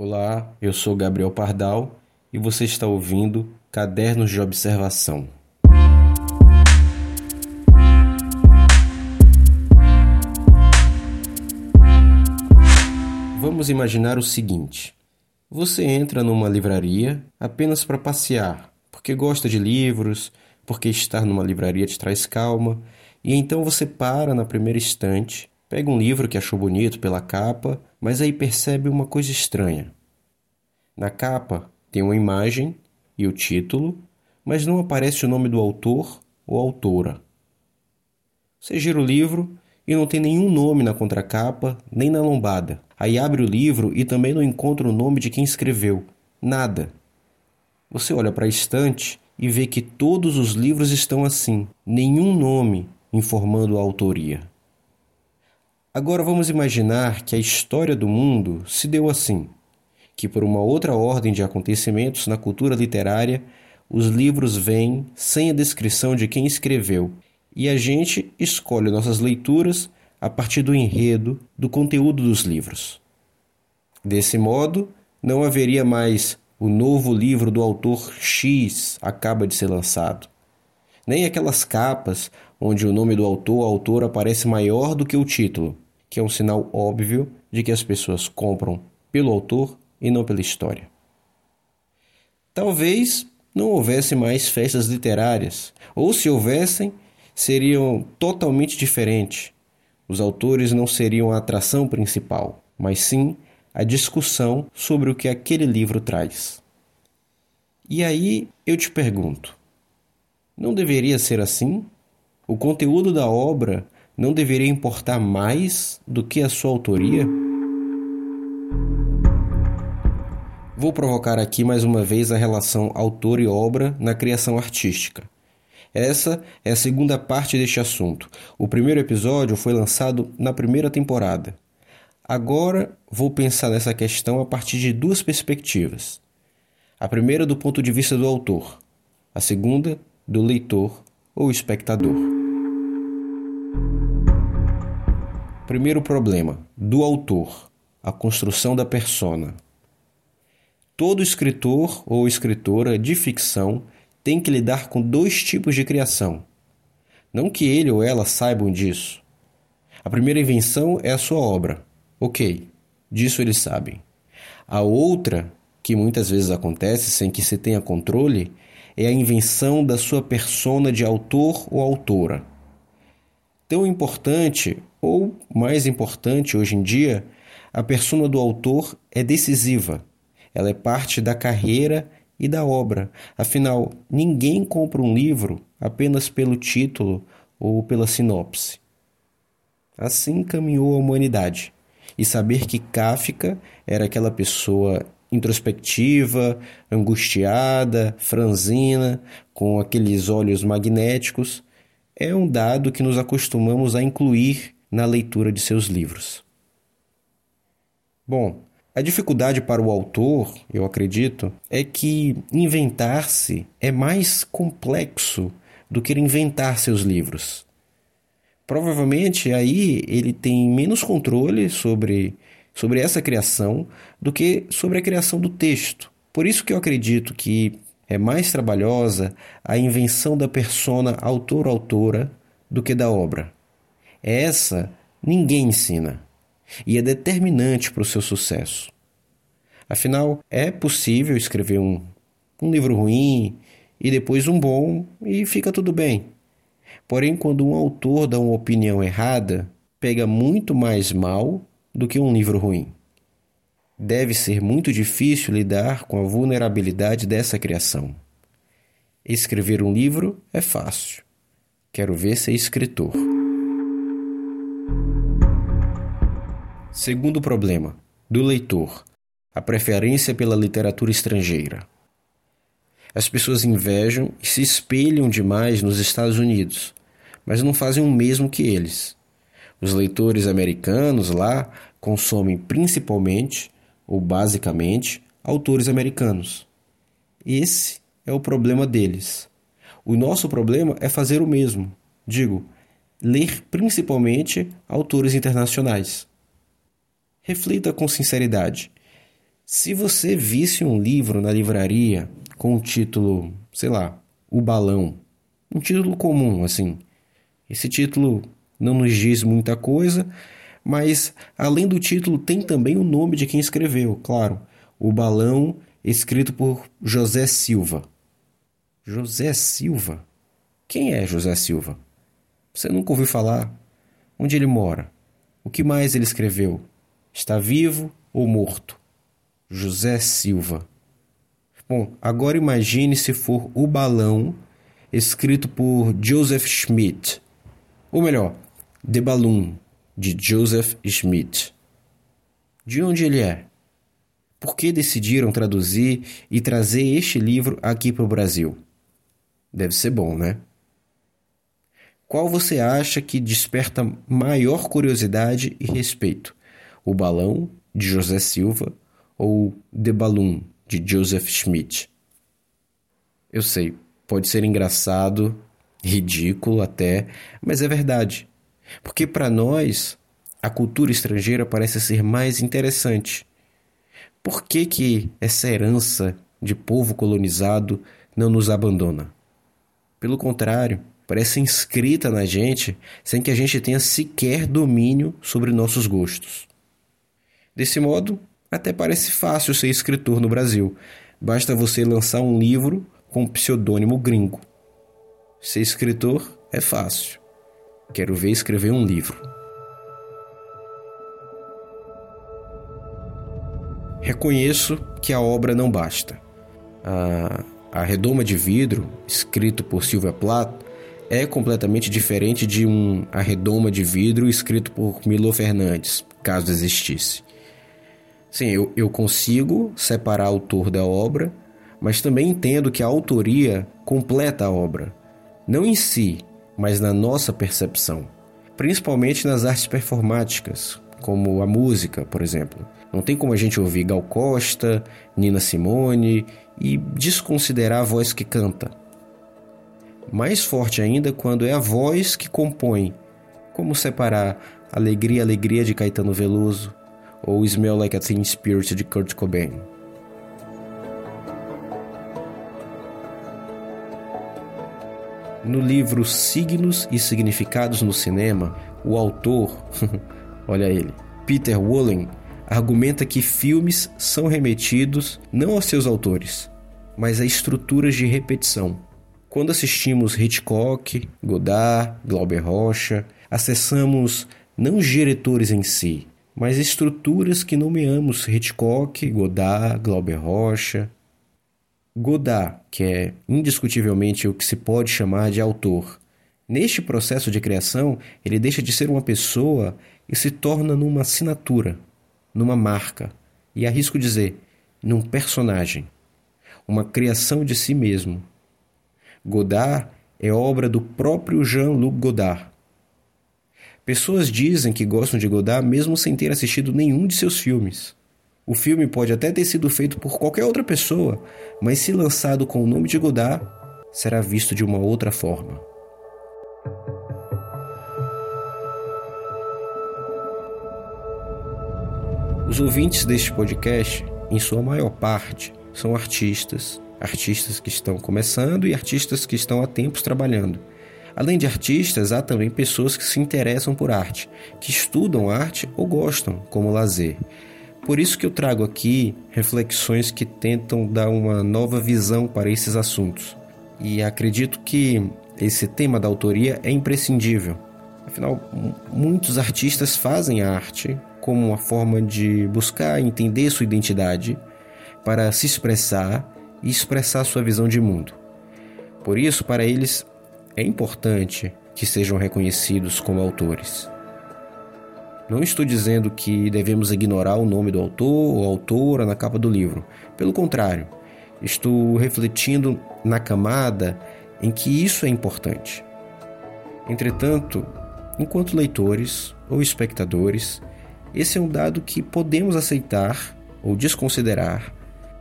Olá, eu sou Gabriel Pardal e você está ouvindo Cadernos de Observação. Vamos imaginar o seguinte: você entra numa livraria apenas para passear, porque gosta de livros, porque estar numa livraria te traz calma, e então você para na primeira estante Pega um livro que achou bonito pela capa, mas aí percebe uma coisa estranha. Na capa tem uma imagem e o título, mas não aparece o nome do autor ou autora. Você gira o livro e não tem nenhum nome na contracapa nem na lombada. Aí abre o livro e também não encontra o nome de quem escreveu. Nada. Você olha para a estante e vê que todos os livros estão assim, nenhum nome informando a autoria. Agora vamos imaginar que a história do mundo se deu assim: que por uma outra ordem de acontecimentos na cultura literária, os livros vêm sem a descrição de quem escreveu, e a gente escolhe nossas leituras a partir do enredo, do conteúdo dos livros. Desse modo, não haveria mais o novo livro do autor X acaba de ser lançado. Nem aquelas capas onde o nome do autor ou autor aparece maior do que o título que é um sinal óbvio de que as pessoas compram pelo autor e não pela história. Talvez não houvesse mais festas literárias, ou se houvessem, seriam totalmente diferentes. Os autores não seriam a atração principal, mas sim a discussão sobre o que aquele livro traz. E aí eu te pergunto: não deveria ser assim? O conteúdo da obra não deveria importar mais do que a sua autoria? Vou provocar aqui mais uma vez a relação autor e obra na criação artística. Essa é a segunda parte deste assunto. O primeiro episódio foi lançado na primeira temporada. Agora vou pensar nessa questão a partir de duas perspectivas. A primeira do ponto de vista do autor, a segunda do leitor ou espectador. Primeiro problema: do autor, a construção da persona. Todo escritor ou escritora de ficção tem que lidar com dois tipos de criação. Não que ele ou ela saibam disso. A primeira invenção é a sua obra. Ok, disso eles sabem. A outra, que muitas vezes acontece sem que se tenha controle, é a invenção da sua persona de autor ou autora. Tão importante ou mais importante hoje em dia, a persona do autor é decisiva. Ela é parte da carreira e da obra. Afinal, ninguém compra um livro apenas pelo título ou pela sinopse. Assim caminhou a humanidade. E saber que Kafka era aquela pessoa introspectiva, angustiada, franzina, com aqueles olhos magnéticos, é um dado que nos acostumamos a incluir na leitura de seus livros. Bom, a dificuldade para o autor, eu acredito, é que inventar-se é mais complexo do que inventar seus livros. Provavelmente aí ele tem menos controle sobre, sobre essa criação do que sobre a criação do texto. Por isso que eu acredito que é mais trabalhosa a invenção da persona autor-autora do que da obra. Essa ninguém ensina e é determinante para o seu sucesso. Afinal, é possível escrever um, um livro ruim e depois um bom e fica tudo bem. Porém, quando um autor dá uma opinião errada, pega muito mais mal do que um livro ruim. Deve ser muito difícil lidar com a vulnerabilidade dessa criação. Escrever um livro é fácil. Quero ver ser escritor. Segundo problema, do leitor, a preferência pela literatura estrangeira. As pessoas invejam e se espelham demais nos Estados Unidos, mas não fazem o mesmo que eles. Os leitores americanos lá consomem principalmente, ou basicamente, autores americanos. Esse é o problema deles. O nosso problema é fazer o mesmo. Digo, ler principalmente autores internacionais. Reflita com sinceridade. Se você visse um livro na livraria com o título, sei lá, O Balão, um título comum assim, esse título não nos diz muita coisa, mas além do título tem também o nome de quem escreveu, claro, O Balão, escrito por José Silva. José Silva? Quem é José Silva? Você nunca ouviu falar? Onde ele mora? O que mais ele escreveu? Está vivo ou morto? José Silva. Bom, agora imagine se for O Balão, escrito por Joseph Schmidt. Ou melhor, The Balloon, de Joseph Schmidt. De onde ele é? Por que decidiram traduzir e trazer este livro aqui para o Brasil? Deve ser bom, né? Qual você acha que desperta maior curiosidade e respeito? O Balão, de José Silva, ou The Balloon, de Joseph Schmidt? Eu sei, pode ser engraçado, ridículo até, mas é verdade. Porque para nós, a cultura estrangeira parece ser mais interessante. Por que, que essa herança de povo colonizado não nos abandona? Pelo contrário, parece inscrita na gente sem que a gente tenha sequer domínio sobre nossos gostos. Desse modo, até parece fácil ser escritor no Brasil. Basta você lançar um livro com pseudônimo gringo. Ser escritor é fácil. Quero ver escrever um livro. Reconheço que a obra não basta. A, a Redoma de Vidro, escrito por Silvia Plath, é completamente diferente de um A Redoma de Vidro escrito por Milo Fernandes, caso existisse. Sim, eu, eu consigo separar autor da obra, mas também entendo que a autoria completa a obra. Não em si, mas na nossa percepção, principalmente nas artes performáticas, como a música, por exemplo. Não tem como a gente ouvir Gal Costa, Nina Simone e desconsiderar a voz que canta. Mais forte ainda quando é a voz que compõe. Como separar Alegria, Alegria de Caetano Veloso ou Smell Like a Teen Spirit de Kurt Cobain. No livro Signos e Significados no Cinema, o autor, olha ele, Peter Wollen, argumenta que filmes são remetidos não aos seus autores, mas a estruturas de repetição. Quando assistimos Hitchcock, Godard, Glauber Rocha, acessamos não os diretores em si, mas estruturas que nomeamos Hitchcock, Godard, Glauber Rocha, Godard, que é indiscutivelmente o que se pode chamar de autor. Neste processo de criação, ele deixa de ser uma pessoa e se torna numa assinatura, numa marca, e arrisco dizer, num personagem, uma criação de si mesmo. Godard é obra do próprio Jean-Luc Godard. Pessoas dizem que gostam de Godard mesmo sem ter assistido nenhum de seus filmes. O filme pode até ter sido feito por qualquer outra pessoa, mas se lançado com o nome de Godard, será visto de uma outra forma. Os ouvintes deste podcast, em sua maior parte, são artistas, artistas que estão começando e artistas que estão há tempos trabalhando. Além de artistas, há também pessoas que se interessam por arte, que estudam arte ou gostam como lazer. Por isso que eu trago aqui reflexões que tentam dar uma nova visão para esses assuntos. E acredito que esse tema da autoria é imprescindível. Afinal, muitos artistas fazem arte como uma forma de buscar entender sua identidade para se expressar e expressar sua visão de mundo. Por isso, para eles é importante que sejam reconhecidos como autores. Não estou dizendo que devemos ignorar o nome do autor ou autora na capa do livro. Pelo contrário, estou refletindo na camada em que isso é importante. Entretanto, enquanto leitores ou espectadores, esse é um dado que podemos aceitar ou desconsiderar,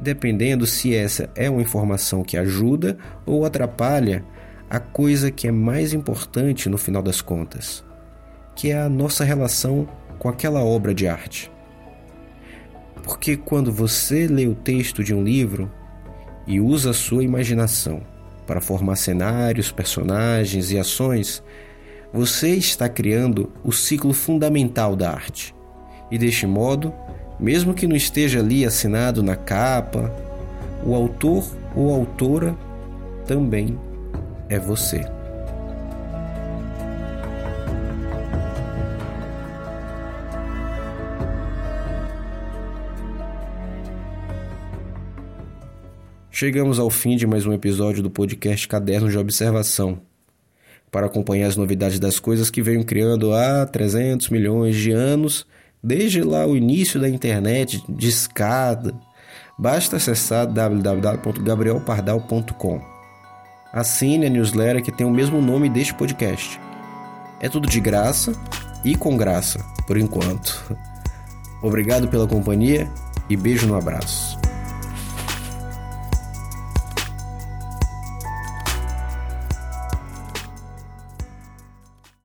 dependendo se essa é uma informação que ajuda ou atrapalha a coisa que é mais importante no final das contas que é a nossa relação com aquela obra de arte. Porque quando você lê o texto de um livro e usa a sua imaginação para formar cenários, personagens e ações, você está criando o ciclo fundamental da arte. E deste modo, mesmo que não esteja ali assinado na capa, o autor ou autora também é você. Chegamos ao fim de mais um episódio do podcast Caderno de Observação. Para acompanhar as novidades das coisas que venho criando há 300 milhões de anos, desde lá o início da internet, de escada, basta acessar www.gabrielpardal.com. Assine a newsletter que tem o mesmo nome deste podcast. É tudo de graça e com graça, por enquanto. Obrigado pela companhia e beijo no abraço.